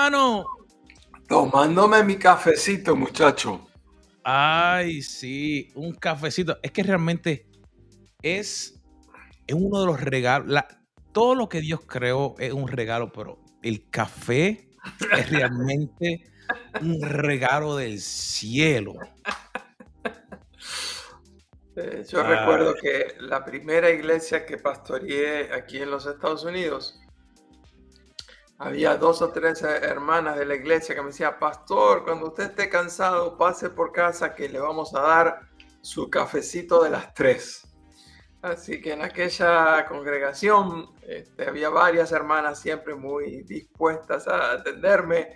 hermano? Tomándome mi cafecito, muchacho. Ay, sí, un cafecito. Es que realmente es, es uno de los regalos. todo lo que Dios creó es un regalo, pero el café es realmente un regalo del cielo. Yo recuerdo que la primera iglesia que pastoreé aquí en los Estados Unidos, había dos o tres hermanas de la iglesia que me decían, pastor, cuando usted esté cansado, pase por casa que le vamos a dar su cafecito de las tres. Así que en aquella congregación este, había varias hermanas siempre muy dispuestas a atenderme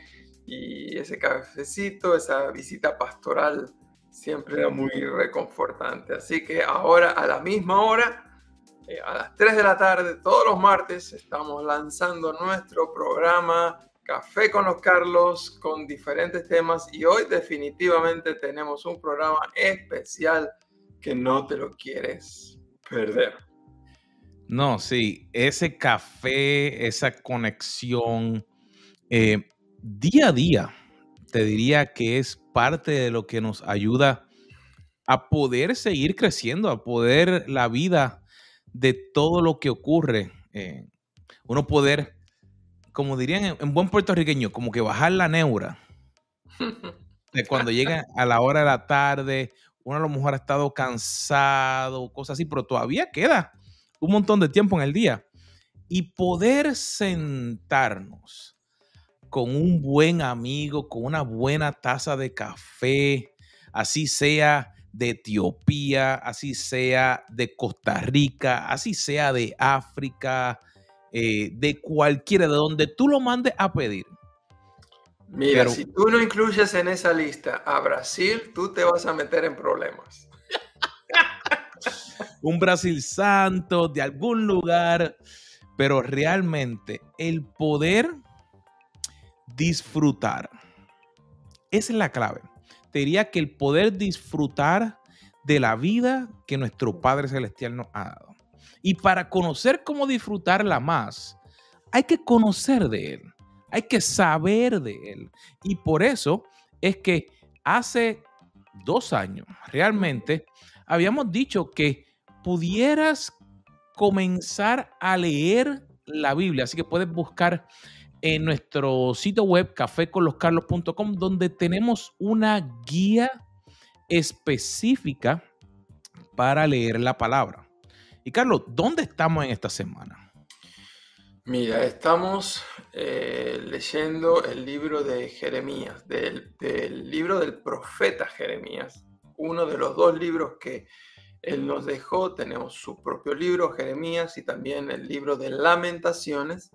y ese cafecito, esa visita pastoral siempre era muy reconfortante. Así que ahora a la misma hora eh, a las 3 de la tarde, todos los martes, estamos lanzando nuestro programa Café con los Carlos con diferentes temas y hoy definitivamente tenemos un programa especial que no te lo quieres perder. No, sí, ese café, esa conexión, eh, día a día, te diría que es parte de lo que nos ayuda a poder seguir creciendo, a poder la vida de todo lo que ocurre. Eh, uno poder, como dirían en, buen puertorriqueño, como que bajar la neura. De cuando llega a la hora de la tarde, uno a lo mejor ha estado cansado, cosas así, pero todavía queda un montón de tiempo en el día. Y poder sentarnos con un buen amigo, con una buena taza de café, así sea de Etiopía, así sea de Costa Rica, así sea de África, eh, de cualquiera, de donde tú lo mandes a pedir. Mira, si tú no incluyes en esa lista a Brasil, tú te vas a meter en problemas. Un Brasil santo de algún lugar, pero realmente el poder disfrutar, esa es la clave que el poder disfrutar de la vida que nuestro Padre Celestial nos ha dado. Y para conocer cómo disfrutarla más, hay que conocer de Él, hay que saber de Él. Y por eso es que hace dos años, realmente, habíamos dicho que pudieras comenzar a leer la Biblia. Así que puedes buscar en nuestro sitio web caféconloscarlos.com donde tenemos una guía específica para leer la palabra. Y Carlos, ¿dónde estamos en esta semana? Mira, estamos eh, leyendo el libro de Jeremías, del, del, libro del profeta Jeremías, uno de los dos libros que él nos dejó. Tenemos su propio libro, Jeremías, y también el libro de Lamentaciones.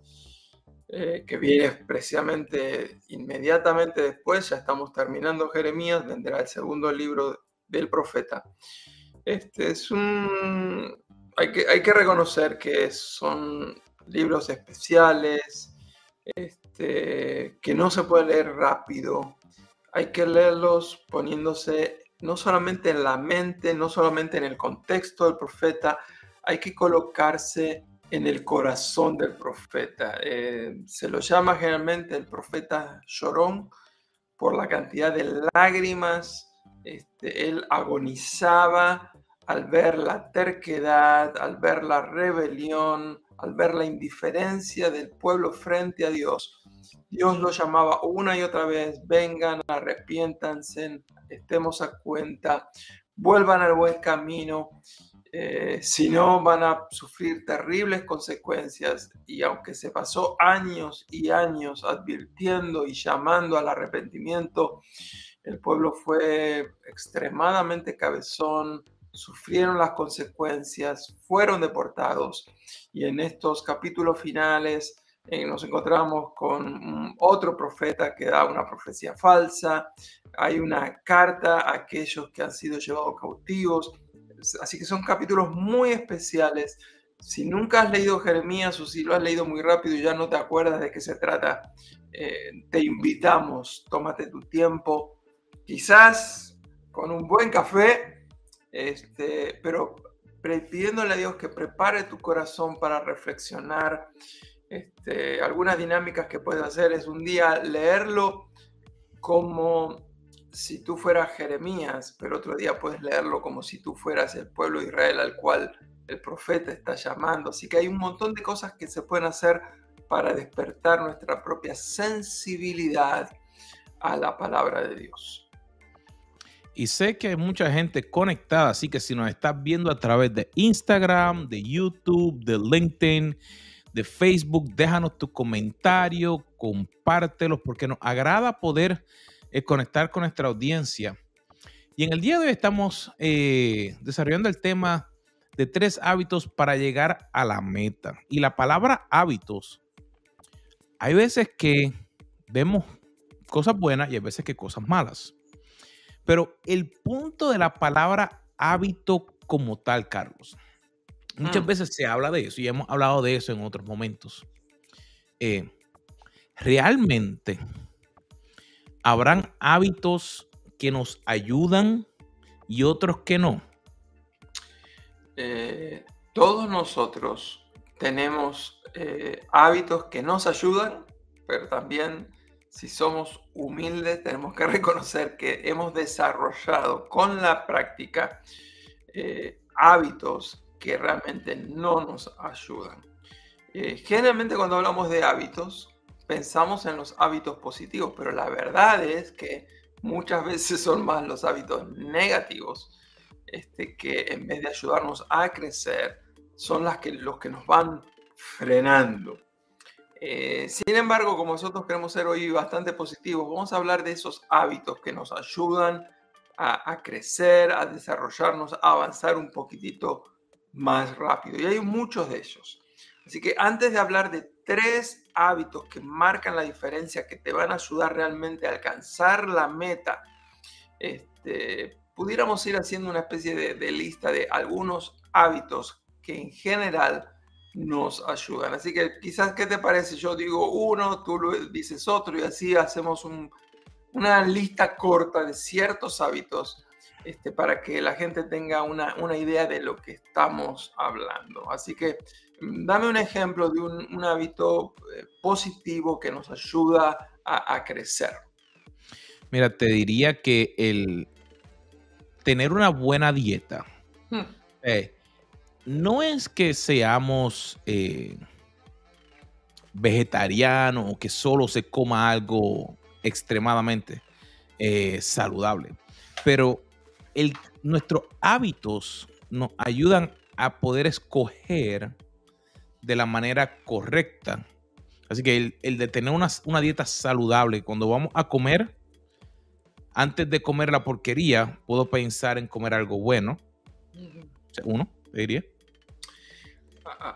Eh, que viene precisamente inmediatamente después, ya estamos terminando Jeremías, vendrá el segundo libro del profeta. Este es un... Hay que, hay que reconocer que son libros especiales, este, que no se puede leer rápido, hay que leerlos poniéndose no solamente en la mente, no solamente en el contexto del profeta, hay que colocarse en el corazón del profeta. Eh, se lo llama generalmente el profeta llorón por la cantidad de lágrimas. Este, él agonizaba al ver la terquedad, al ver la rebelión, al ver la indiferencia del pueblo frente a Dios. Dios lo llamaba una y otra vez, vengan, arrepiéntanse, estemos a cuenta, vuelvan al buen camino. Eh, si no van a sufrir terribles consecuencias y aunque se pasó años y años advirtiendo y llamando al arrepentimiento, el pueblo fue extremadamente cabezón, sufrieron las consecuencias, fueron deportados y en estos capítulos finales eh, nos encontramos con otro profeta que da una profecía falsa, hay una carta a aquellos que han sido llevados cautivos, Así que son capítulos muy especiales. Si nunca has leído Jeremías o si lo has leído muy rápido y ya no te acuerdas de qué se trata, eh, te invitamos, tómate tu tiempo, quizás con un buen café, este, pero pidiéndole a Dios que prepare tu corazón para reflexionar Este, algunas dinámicas que puedes hacer es un día leerlo como si tú fueras Jeremías, pero otro día puedes leerlo como si tú fueras el pueblo de Israel al cual el profeta está llamando. Así que hay un montón de cosas que se pueden hacer para despertar nuestra propia sensibilidad a la palabra de Dios. Y sé que hay mucha gente conectada, así que si nos estás viendo a través de Instagram, de YouTube, de LinkedIn, de Facebook, déjanos tu comentario, compártelos, porque nos agrada poder eh, conectar con nuestra audiencia. Y en el día de hoy estamos eh, desarrollando el tema de tres hábitos para llegar a la meta. Y la palabra hábitos, hay veces que vemos cosas buenas y hay veces que cosas malas. Pero el punto de la palabra hábito como tal, Carlos, muchas mm. veces se habla de eso y hemos hablado de eso en otros momentos. Eh, realmente habrán hábitos que nos ayudan y otros que no. Eh, todos nosotros tenemos eh, hábitos que nos ayudan, pero también si somos humildes tenemos que reconocer que hemos desarrollado con la práctica eh, hábitos que realmente no nos ayudan. generalmente cuando hablamos de hábitos pensamos en los hábitos positivos, pero la verdad es que muchas veces son más los hábitos negativos este, que en vez de ayudarnos a crecer, son las que, los que nos van frenando. Eh, sin embargo, como nosotros queremos ser hoy bastante positivos, vamos a hablar de esos hábitos que nos ayudan a, a, crecer, a desarrollarnos, a avanzar un poquitito más rápido. Y hay muchos de ellos. Así que antes de hablar de tres hábitos que marcan la diferencia, que te van a ayudar realmente a alcanzar la meta, este, pudiéramos ir haciendo una especie de, lista de algunos hábitos que en general nos ayudan. Así que quizás, ¿qué te parece? Yo digo uno, tú dices otro y así hacemos una lista corta de ciertos hábitos este, para que la gente tenga una, una, idea de lo que estamos hablando. Así que Dame un ejemplo de un, hábito eh, positivo que nos ayuda a, crecer. Mira, te diría que el tener una buena dieta hmm. eh, no es que seamos eh, vegetarianos o que solo se coma algo extremadamente saludable, pero nuestros hábitos nos ayudan a poder escoger de la manera correcta. Así que el, de tener una, dieta saludable, cuando vamos a comer, antes de comer la porquería, puedo pensar en comer algo bueno. uno, diría.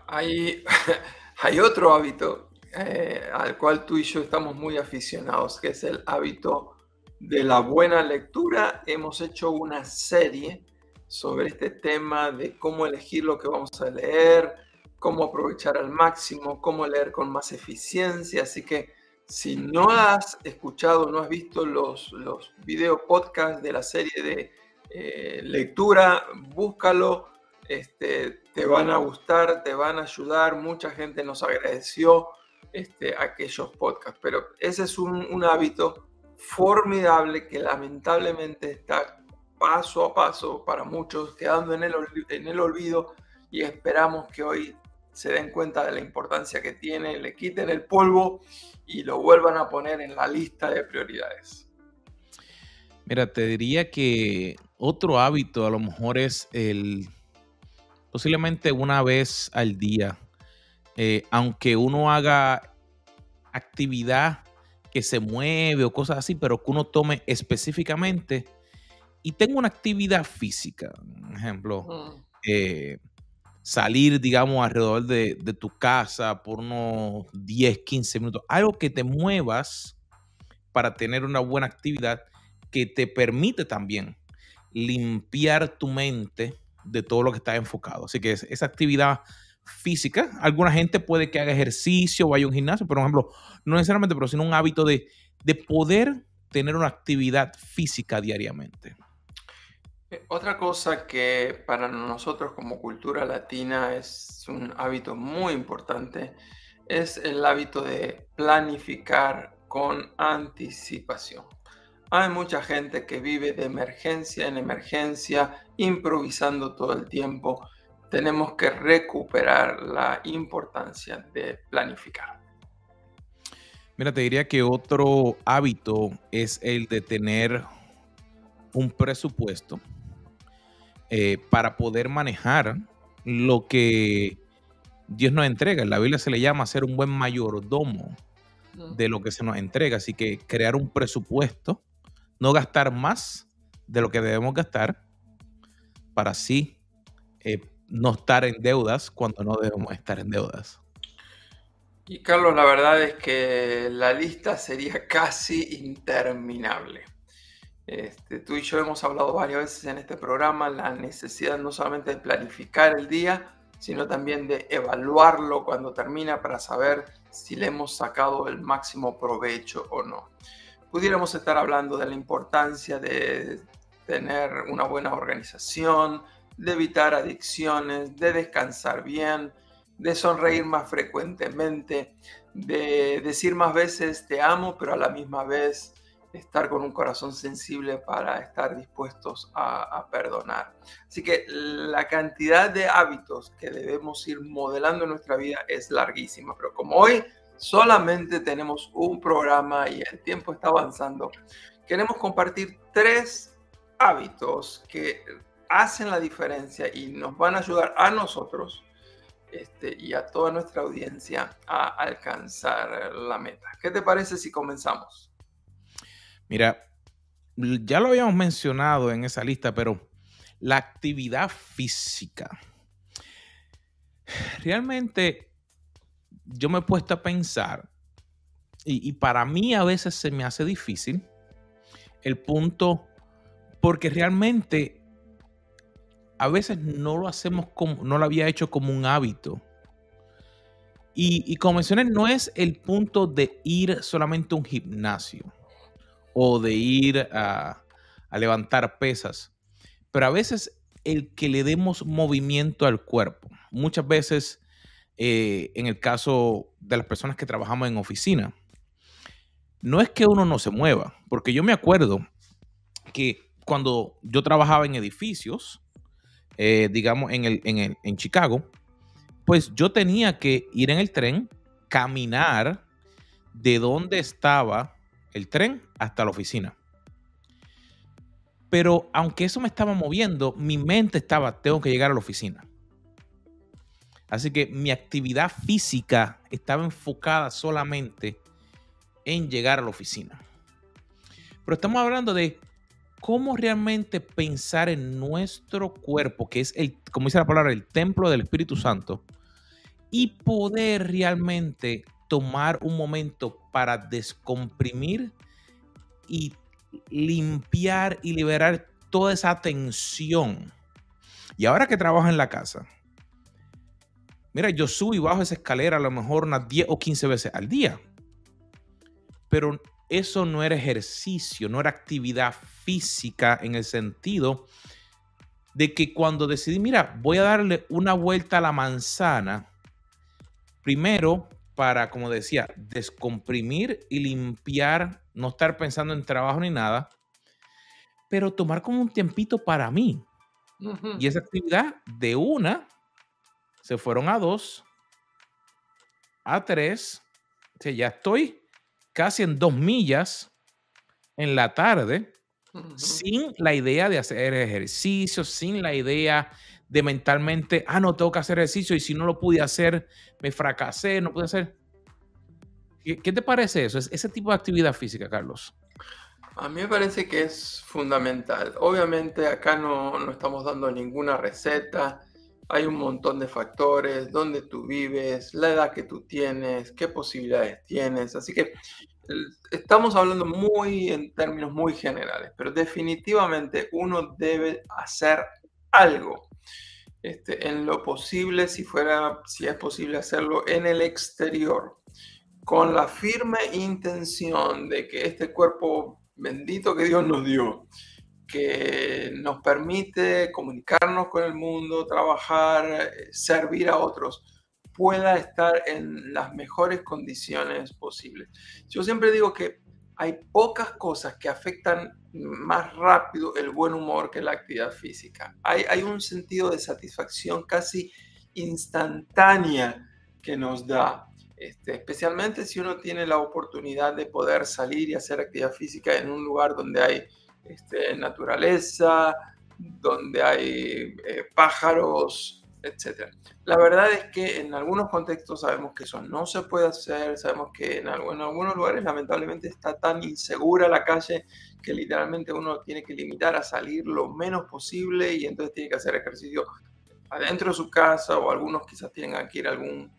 Hay, hay otro hábito eh, al cual tú y yo estamos muy aficionados, que es el hábito de la buena lectura. Hemos hecho una serie sobre este tema de cómo elegir lo que vamos a leer, cómo aprovechar al máximo, cómo leer con más eficiencia. Así que si no has escuchado, no has visto los, los video podcast de la serie de eh, lectura, búscalo. Este, te van a gustar, te van a ayudar. Mucha gente nos agradeció este, aquellos podcasts, pero ese es un, un hábito formidable que lamentablemente está paso a paso para muchos quedando en el, en el olvido y esperamos que hoy se den cuenta de la importancia que tiene, le quiten el polvo y lo vuelvan a poner en la lista de prioridades. Mira, te diría que otro hábito a lo mejor es el posiblemente una vez al día, eh, aunque uno haga actividad que se mueve o cosas así, pero que uno tome específicamente y tenga una actividad física, por ejemplo, eh, salir, digamos, alrededor de, tu casa por unos 10, 15 minutos. Algo que te muevas para tener una buena actividad que te permite también limpiar tu mente de todo lo que está enfocado. Así que esa actividad física, alguna gente puede que haga ejercicio, vaya a un gimnasio, por ejemplo, no necesariamente, pero sino un hábito de, de poder tener una actividad física diariamente. Eh, otra cosa que para nosotros como cultura latina es un hábito muy importante es el hábito de planificar con anticipación. Hay mucha gente que vive de emergencia en emergencia, improvisando todo el tiempo. Tenemos que recuperar la importancia de planificar. Mira, te diría que otro hábito es el de tener un presupuesto eh, para poder manejar lo que Dios nos entrega. En la Biblia se le llama ser un buen mayordomo de lo que se nos entrega. Así que crear un presupuesto, no gastar más de lo que debemos gastar para así eh, no estar en deudas cuando no debemos estar en deudas. Y Carlos, la verdad es que la lista sería casi interminable. Este, tú y yo hemos hablado varias veces en este programa la necesidad no solamente de planificar el día, sino también de evaluarlo cuando termina para saber si le hemos sacado el máximo provecho o no. Pudiéramos estar hablando de la importancia de tener una buena organización, de evitar adicciones, de descansar bien, de sonreír más frecuentemente, de decir más veces te amo, pero a la misma vez estar con un corazón sensible para estar dispuestos a, perdonar. Así que la cantidad de hábitos que debemos ir modelando en nuestra vida es larguísima, pero como hoy solamente tenemos un programa y el tiempo está avanzando, queremos compartir tres hábitos que hacen la diferencia y nos van a ayudar a nosotros este, y a toda nuestra audiencia a alcanzar la meta. ¿Qué te parece si comenzamos? Mira, ya lo habíamos mencionado en esa lista, pero la actividad física. Realmente yo me he puesto a pensar, y, para mí a veces se me hace difícil el punto, porque realmente a veces no lo hacemos como, no lo había hecho como un hábito. Y, y como mencioné, no es el punto de ir solamente a un gimnasio o de ir a, levantar pesas, pero a veces el que le demos movimiento al cuerpo. Muchas veces, eh, en el caso de las personas que trabajamos en oficina, no es que uno no se mueva, porque yo me acuerdo que cuando yo trabajaba en edificios, eh, digamos en, el, en, en Chicago, pues yo tenía que ir en el tren, caminar de donde estaba el tren hasta la oficina. Pero aunque eso me estaba moviendo, mi mente estaba, tengo que llegar a la oficina. Así que mi actividad física estaba enfocada solamente en llegar a la oficina. Pero estamos hablando de cómo realmente pensar en nuestro cuerpo, que es el, como dice la palabra, el templo del Espíritu Santo, y poder realmente tomar un momento para descomprimir y limpiar y liberar toda esa tensión. Y ahora que trabajo en la casa, mira, yo subo y bajo esa escalera a lo mejor unas 10 o 15 veces al día. Pero eso no era ejercicio, no era actividad física en el sentido de que cuando decidí, mira, voy a darle una vuelta a la manzana, primero para, como decía, descomprimir y limpiar, no estar pensando en trabajo ni nada, pero tomar como un tiempito para mí. Y esa actividad de una se fueron a dos, a tres, o ya estoy casi en dos millas en la tarde, sin la idea de hacer ejercicio, sin la idea de mentalmente, ah, no, tengo que hacer ejercicio y si no lo pude hacer, me fracasé, no pude hacer. ¿Qué, te parece eso? Ese tipo de actividad física, Carlos. A mí me parece que es fundamental. Obviamente acá no, no estamos dando ninguna receta. Hay un montón de factores, dónde tú vives, la edad que tú tienes, qué posibilidades tienes. Así que estamos hablando muy en términos muy generales, pero definitivamente uno debe hacer algo. Este, en lo posible, si fuera, si es posible hacerlo en el exterior, con la firme intención de que este cuerpo bendito que Dios nos dio, que nos permite comunicarnos con el mundo, trabajar, servir a otros, pueda estar en las mejores condiciones posibles. Yo siempre digo que hay pocas cosas que afectan más rápido el buen humor que la actividad física. Hay, un sentido de satisfacción casi instantánea que nos da, este, especialmente si uno tiene la oportunidad de poder salir y hacer actividad física en un lugar donde hay este, naturaleza, donde hay eh, pájaros, etc. La verdad es que en algunos contextos sabemos que eso no se puede hacer, sabemos que en, algunos lugares lamentablemente está tan insegura la calle que literalmente uno tiene que limitar a salir lo menos posible y entonces tiene que hacer ejercicio adentro de su casa o algunos quizás tengan que ir a algún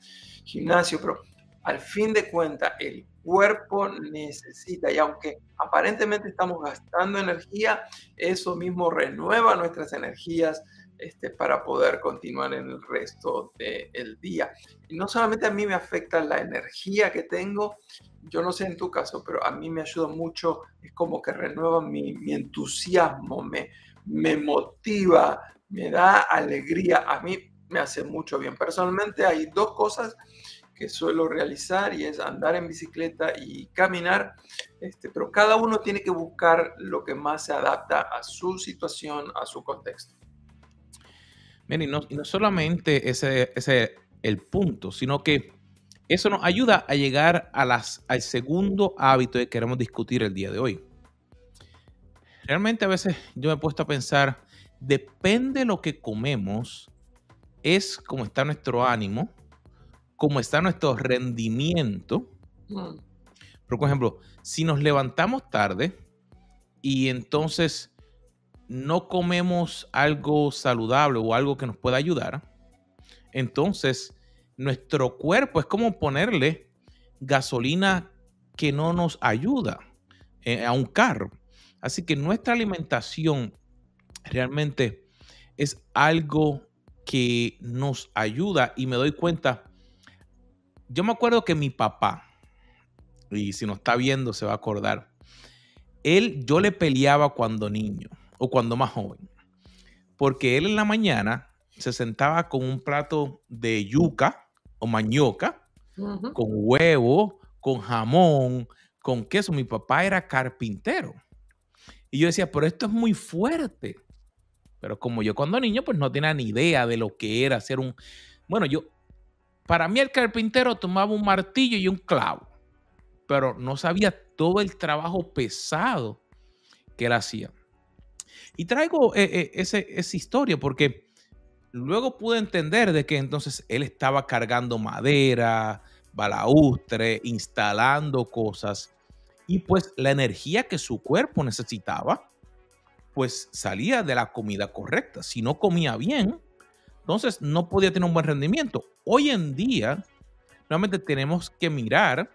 gimnasio, pero al fin de cuentas el cuerpo necesita y aunque aparentemente estamos gastando energía, eso mismo renueva nuestras energías este, para poder continuar en el resto del día. Y no solamente a mí me afecta la energía que tengo, yo no sé en tu caso, pero a mí me ayuda mucho, es como que renueva mi, entusiasmo, me, me motiva, me da alegría, a mí me hace mucho bien. Personalmente hay dos cosas que suelo realizar y es andar en bicicleta y caminar, este, pero cada uno tiene que buscar lo que más se adapta a su situación, a su contexto. Y no, solamente ese es el punto, sino que eso nos ayuda a llegar a las, al segundo hábito que queremos discutir el día de hoy. Realmente a veces yo me he puesto a pensar, depende de lo que comemos, es como está nuestro ánimo, cómo está nuestro rendimiento. Mm. por ejemplo, si nos levantamos tarde y entonces no comemos algo saludable o algo que nos pueda ayudar, entonces nuestro cuerpo es como ponerle gasolina que no nos ayuda eh, a un carro. Así que nuestra alimentación realmente es algo que nos ayuda y me doy cuenta yo me acuerdo que mi papá, y si no está viendo se va a acordar, él, yo le peleaba cuando niño o cuando más joven, porque él en la mañana se sentaba con un plato de yuca o mañoca, con huevo, con jamón, con queso. Mi papá era carpintero. Y yo decía, pero esto es muy fuerte. Pero como yo cuando niño, pues no tenía ni idea de lo que era hacer un... Bueno, yo para mí el carpintero tomaba un martillo y un clavo, pero no sabía todo el trabajo pesado que él hacía. Y traigo eh, eh, esa historia porque luego pude entender de que entonces él estaba cargando madera, balaustre, instalando cosas y pues la energía que su cuerpo necesitaba pues salía de la comida correcta. Si no comía bien, entonces no podía tener un buen rendimiento. Hoy en día, realmente tenemos que mirar,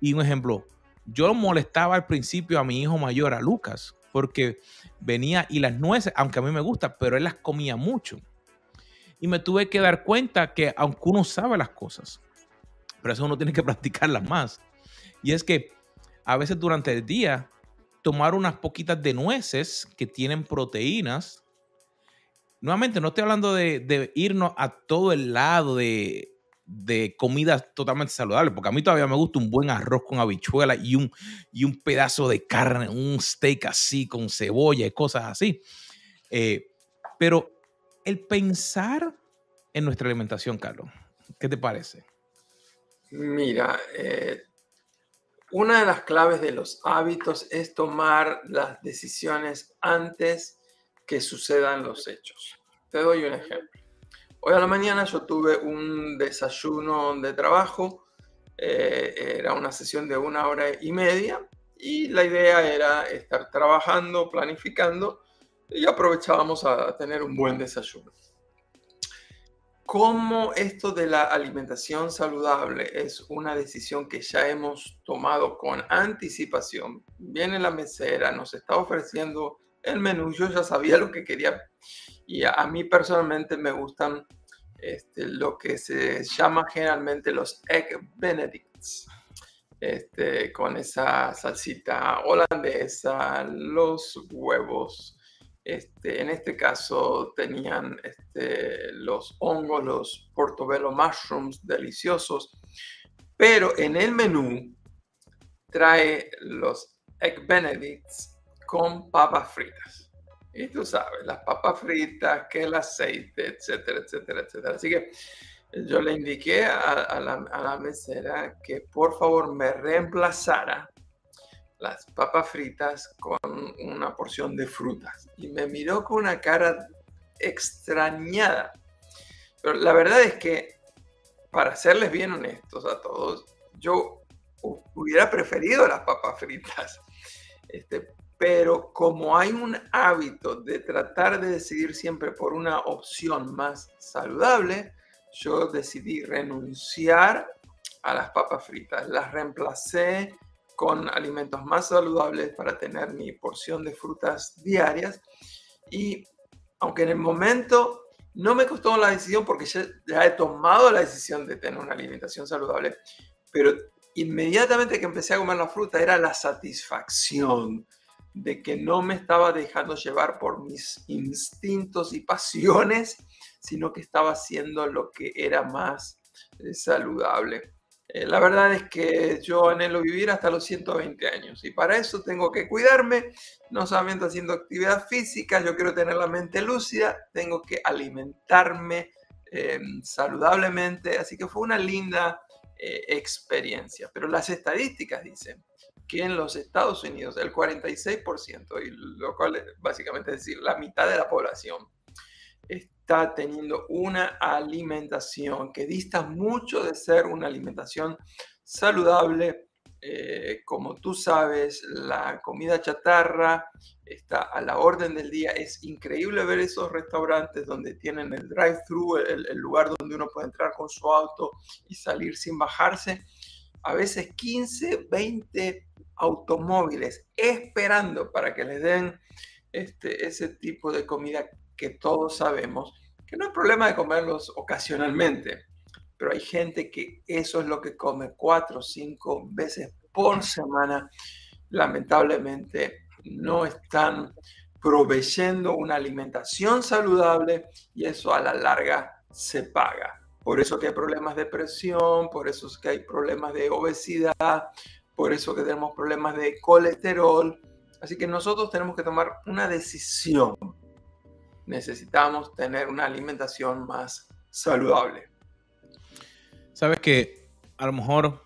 y un ejemplo, yo molestaba al principio a mi hijo mayor, a Lucas, porque venía y las nueces, aunque a mí me gusta, pero él las comía mucho. Y me tuve que dar cuenta que aunque uno sabe las cosas, pero eso uno tiene que practicarlas más. Y es que a veces durante el día, tomar unas poquitas de nueces que tienen proteínas, nuevamente, no estoy hablando de, irnos a todo el lado de, de comida totalmente saludable, porque a mí todavía me gusta un buen arroz con habichuela y un, y un pedazo de carne, un steak así con cebolla y cosas así. Eh, pero el pensar en nuestra alimentación, Carlos, ¿qué te parece? Mira, eh, una de las claves de los hábitos es tomar las decisiones antes que sucedan los hechos. Te doy un ejemplo. Hoy a la mañana yo tuve un desayuno de trabajo, eh, era una sesión de una hora y media y la idea era estar trabajando, planificando y aprovechábamos a tener un buen desayuno. Como esto de la alimentación saludable es una decisión que ya hemos tomado con anticipación, viene la mesera, nos está ofreciendo el menú, yo ya sabía lo que quería y a, mí personalmente me gustan este, lo que se llama generalmente los Egg Benedicts, este, con esa salsita holandesa, los huevos Este, en este caso tenían los hongos, los portobello mushrooms deliciosos, pero en el menú trae los egg benedicts con papas fritas. Y tú sabes, las papas fritas, que el aceite, etcétera, etcétera, etcétera. Así que yo le indiqué a, la, a la mesera que por favor me reemplazara las papas fritas con una porción de frutas. Y me miró con una cara extrañada. Pero la verdad es que, para serles bien honestos a todos, yo hubiera preferido las papas fritas. Este, pero como hay un hábito de tratar de decidir siempre por una opción más saludable, yo decidí renunciar a las papas fritas. Las reemplacé con alimentos más saludables para tener mi porción de frutas diarias. Y aunque en el momento no me costó la decisión porque ya, he tomado la decisión de tener una alimentación saludable, pero inmediatamente que empecé a comer la fruta era la satisfacción de que no me estaba dejando llevar por mis instintos y pasiones, sino que estaba haciendo lo que era más eh, saludable. Eh, la verdad es que yo anhelo vivir hasta los 120 años y para eso tengo que cuidarme, no solamente haciendo actividad física, yo quiero tener la mente lúcida, tengo que alimentarme em, saludablemente, así que fue una linda eh, experiencia. Pero las estadísticas dicen que en los Estados Unidos el 46%, y lo cual básicamente es decir, la mitad de la población, está teniendo una alimentación que dista mucho de ser una alimentación saludable. Eh, como tú sabes, la comida chatarra está a la orden del día. Es increíble ver esos restaurantes donde tienen el drive-thru, el, lugar donde uno puede entrar con su auto y salir sin bajarse. A veces 15, 20 automóviles esperando para que les den este, ese tipo de comida que todos sabemos que no es problema de comerlos ocasionalmente, pero hay gente que eso es lo que come cuatro o cinco veces por semana. Lamentablemente no están proveyendo una alimentación saludable y eso a la larga se paga. Por eso que hay problemas de presión, por eso es que hay problemas de obesidad, por eso que tenemos problemas de colesterol. Así que nosotros tenemos que tomar una decisión necesitamos tener una alimentación más saludable. Sabes que a lo mejor,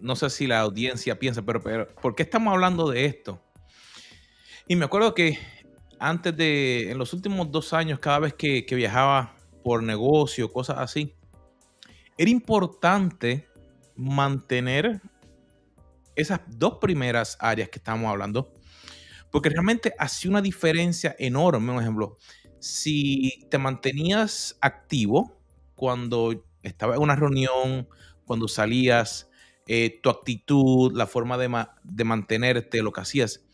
no sé si la audiencia piensa, pero, pero ¿por qué estamos hablando de esto? Y me acuerdo que antes de, en los últimos dos años, cada vez que viajaba por negocio, cosas así, era importante mantener esas dos primeras áreas que estamos hablando, porque realmente hacía una diferencia enorme. Por ejemplo, si te mantenías activo cuando estaba en una reunión, cuando salías, eh, tu actitud, la forma de, mantenerte, lo que hacías,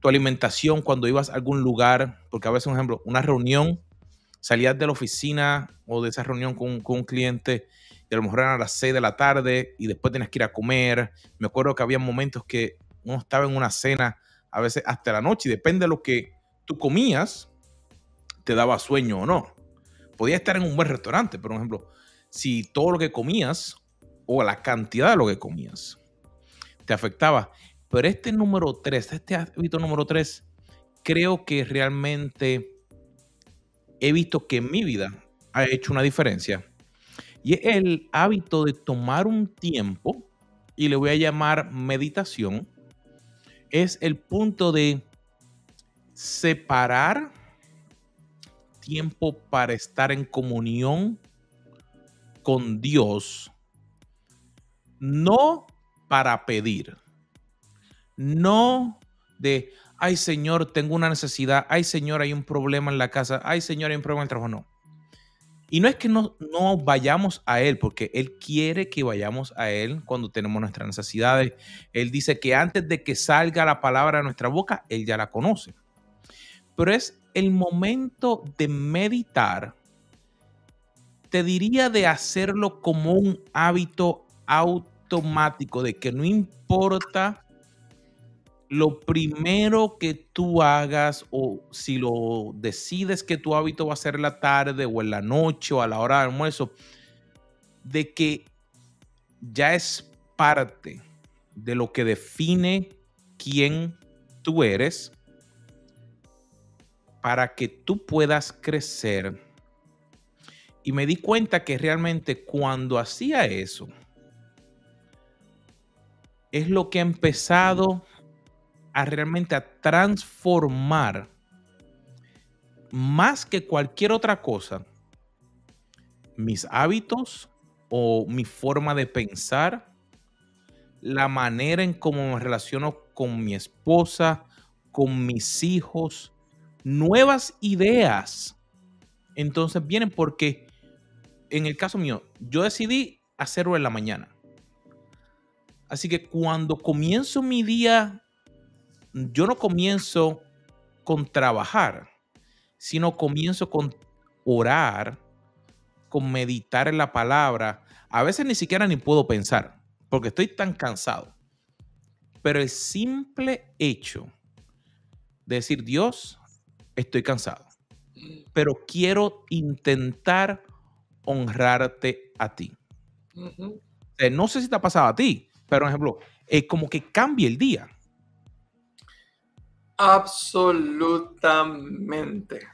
tu alimentación cuando ibas a algún lugar, porque a veces, por ejemplo, una reunión, salías de la oficina o de esa reunión con, con un cliente y a lo mejor eran a las 6 de la tarde y después tenías que ir a comer. Me acuerdo que había momentos que uno estaba en una cena, a veces hasta la noche, y depende de lo que tú comías, te daba sueño o no. Podía estar en un buen restaurante, por ejemplo, si todo lo que comías o la cantidad de lo que comías te afectaba. Pero este número 3, este hábito número 3, creo que realmente he visto que en mi vida ha hecho una diferencia. Y el hábito de tomar un tiempo, y le voy a llamar meditación, es el punto de separar tiempo para estar en comunión con Dios, no para pedir, no de, ay Señor, tengo una necesidad, ay Señor, hay un problema en la casa, ay Señor, hay un problema en el trabajo, no. Y no es que no, no vayamos a Él, porque Él quiere que vayamos a Él cuando tenemos nuestras necesidades. Él dice que antes de que salga la palabra de nuestra boca, Él ya la conoce. Pero es el momento de meditar, te diría de hacerlo como un hábito automático, de que no importa lo primero que tú hagas o si lo decides que tu hábito va a ser en la tarde o en la noche o a la hora de almuerzo, de que ya es parte de lo que define quién tú eres para que tú puedas crecer. Y me di cuenta que realmente cuando hacía eso, es lo que ha empezado a realmente a transformar más que cualquier otra cosa mis hábitos o mi forma de pensar, la manera en cómo me relaciono con mi esposa, con mis hijos, nuevas ideas. Entonces vienen porque en el caso mío, yo decidí hacerlo en la mañana. Así que cuando comienzo mi día yo no comienzo con trabajar, sino comienzo con orar, con meditar en la palabra. A veces ni siquiera ni puedo pensar, porque estoy tan cansado. Pero el simple hecho de decir, Dios, estoy cansado, pero quiero intentar honrarte a ti. no sé si te ha pasado a ti, pero por ejemplo, es como que cambia el día. Absolutamente.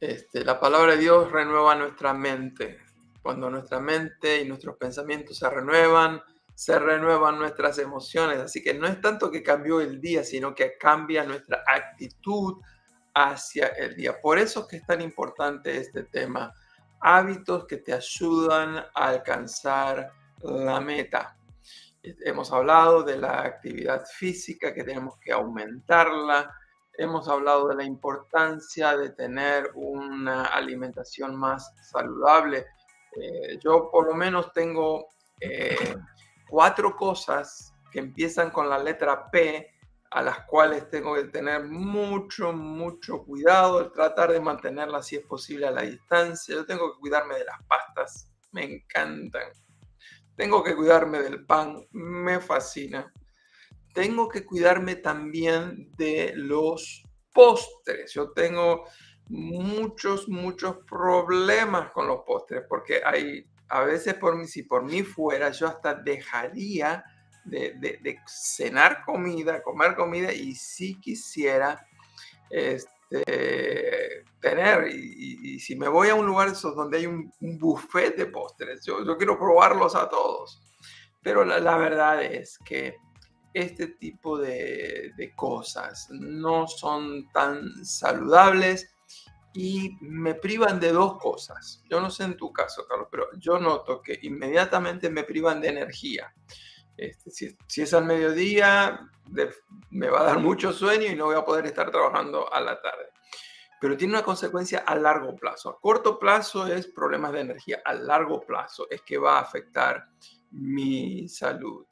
Este, la palabra de Dios renueva nuestra mente. Cuando nuestra mente y nuestros pensamientos se renuevan, se renuevan nuestras emociones. Así que no es tanto que cambió el día, sino que cambia nuestra actitud hacia el día. Por eso es que es tan importante este tema. Hábitos que te ayudan a alcanzar la meta. Hemos hablado de la actividad física, que tenemos que aumentarla. Hemos hablado de la importancia de tener una alimentación más saludable. Eh, yo por lo menos tengo eh, cuatro cosas que empiezan con la letra P, a las cuales tengo que tener mucho, mucho cuidado, el tratar de mantenerlas si es posible a la distancia. Yo tengo que cuidarme de las pastas, me encantan tengo que cuidarme del pan, me fascina. Tengo que cuidarme también de los postres. Yo tengo muchos, muchos problemas con los postres porque hay, a veces por mí, si por mí fuera, yo hasta dejaría de, cenar comida, comer comida y si quisiera este, tener. Y, si me voy a un lugar donde hay un, buffet de postres, yo, yo, quiero probarlos a todos. Pero la, verdad es que este tipo de, de, cosas no son tan saludables y me privan de dos cosas. Yo no sé en tu caso, Carlos, pero yo noto que inmediatamente me privan de energía. Este, si, es al mediodía, me va a dar mucho sueño y no voy a poder estar trabajando a la tarde. Pero tiene una consecuencia a largo plazo. A corto plazo es problemas de energía. A largo plazo es que va a afectar mi salud.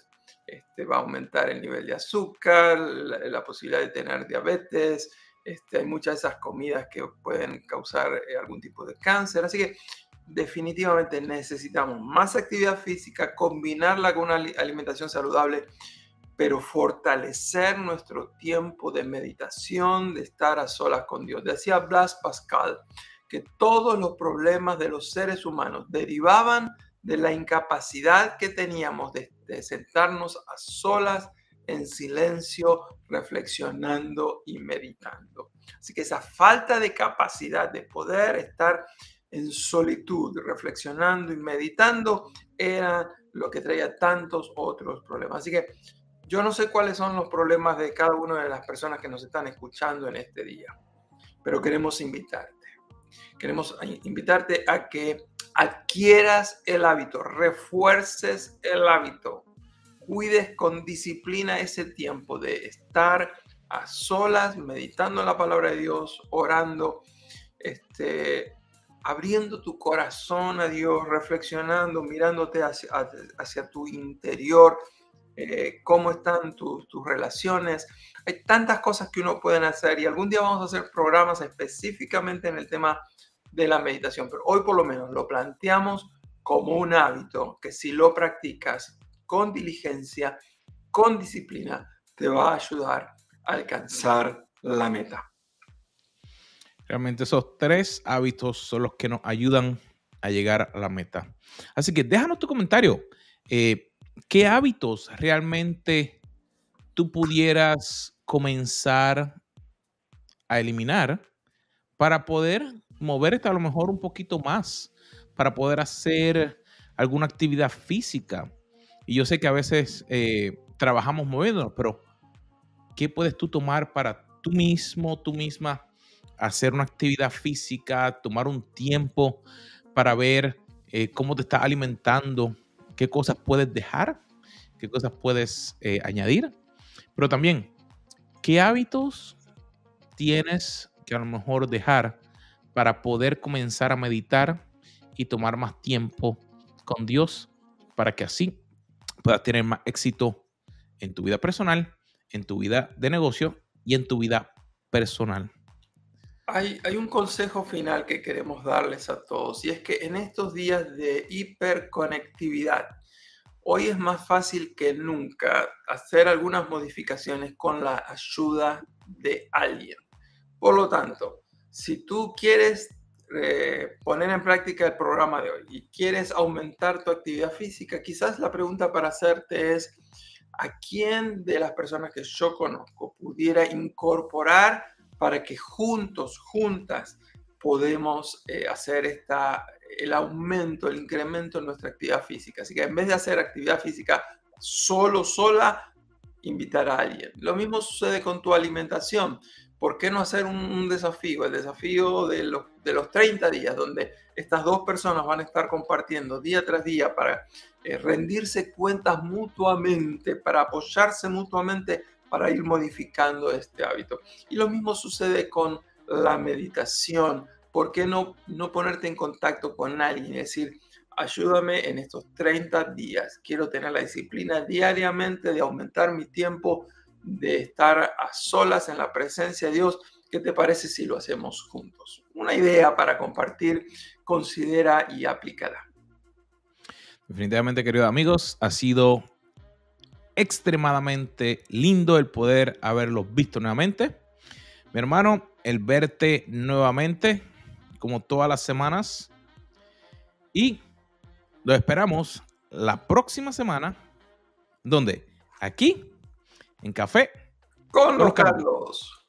Este, va a aumentar el nivel de azúcar, la, posibilidad de tener diabetes. Este, hay muchas de esas comidas que pueden causar eh, algún tipo de cáncer. Así que definitivamente necesitamos más actividad física, combinarla con una alimentación saludable, pero fortalecer nuestro tiempo de meditación, de estar a solas con Dios. Decía Blas Pascal que todos los problemas de los seres humanos derivaban de la incapacidad que teníamos de, sentarnos a solas en silencio, reflexionando y meditando. Así que esa falta de capacidad de poder estar en solitud, reflexionando y meditando, era lo que traía tantos otros problemas. Así que yo no sé cuáles son los problemas de cada una de las personas que nos están escuchando en este día, pero queremos invitarte. Queremos invitarte a que adquieras el hábito, refuerces el hábito, cuides con disciplina ese tiempo de estar a solas, meditando en la palabra de Dios, orando, este, abriendo tu corazón a Dios, reflexionando, mirándote hacia, tu interior, eh, cómo están tus relaciones. Hay tantas cosas que uno puede hacer y algún día vamos a hacer programas específicamente en el tema de la meditación, pero hoy por lo menos lo planteamos como un hábito que si lo practicas con diligencia, con disciplina, te va a ayudar a alcanzar la meta. Realmente esos tres hábitos son los que nos ayudan a llegar a la meta. Así que déjanos tu comentario. Eh, ¿Qué hábitos realmente tú pudieras comenzar a eliminar para poder moverte a lo mejor un poquito más, para poder hacer alguna actividad física? Y yo sé que a veces eh, trabajamos moviéndonos, pero ¿qué puedes tú tomar para tú mismo, tú misma, hacer una actividad física, tomar un tiempo para ver eh, cómo te estás alimentando, qué cosas puedes dejar, qué cosas puedes eh, añadir, pero también qué hábitos tienes que a lo mejor dejar para poder comenzar a meditar y tomar más tiempo con Dios para que así puedas tener más éxito en tu vida personal, en tu vida de negocio y en tu vida personal. Hay, un consejo final que queremos darles a todos y es que en estos días de hiperconectividad, hoy es más fácil que nunca hacer algunas modificaciones con la ayuda de alguien. Por lo tanto, si tú quieres eh, poner en práctica el programa de hoy y quieres aumentar tu actividad física, quizás la pregunta para hacerte es, ¿a quién de las personas que yo conozco pudiera incorporar para que juntos, juntas, podemos eh, hacer esta, el aumento, el incremento en nuestra actividad física. Así que en vez de hacer actividad física solo, sola, invitar a alguien. Lo mismo sucede con tu alimentación. ¿Por qué no hacer un, desafío? El desafío de los, de los 30 días, donde estas dos personas van a estar compartiendo día tras día para eh, rendirse cuentas mutuamente, para apoyarse mutuamente para ir modificando este hábito. Y lo mismo sucede con la meditación. ¿Por qué no, no ponerte en contacto con alguien y decir, ayúdame en estos 30 días? Quiero tener la disciplina diariamente de aumentar mi tiempo, de estar a solas en la presencia de Dios. ¿Qué te parece si lo hacemos juntos? Una idea para compartir, considera y aplícala. Definitivamente, queridos amigos, ha sido extremadamente lindo el poder haberlos visto nuevamente. Mi hermano, el verte nuevamente, como todas las semanas. Y lo esperamos la próxima semana. donde Aquí, en Café. Con los Carlos.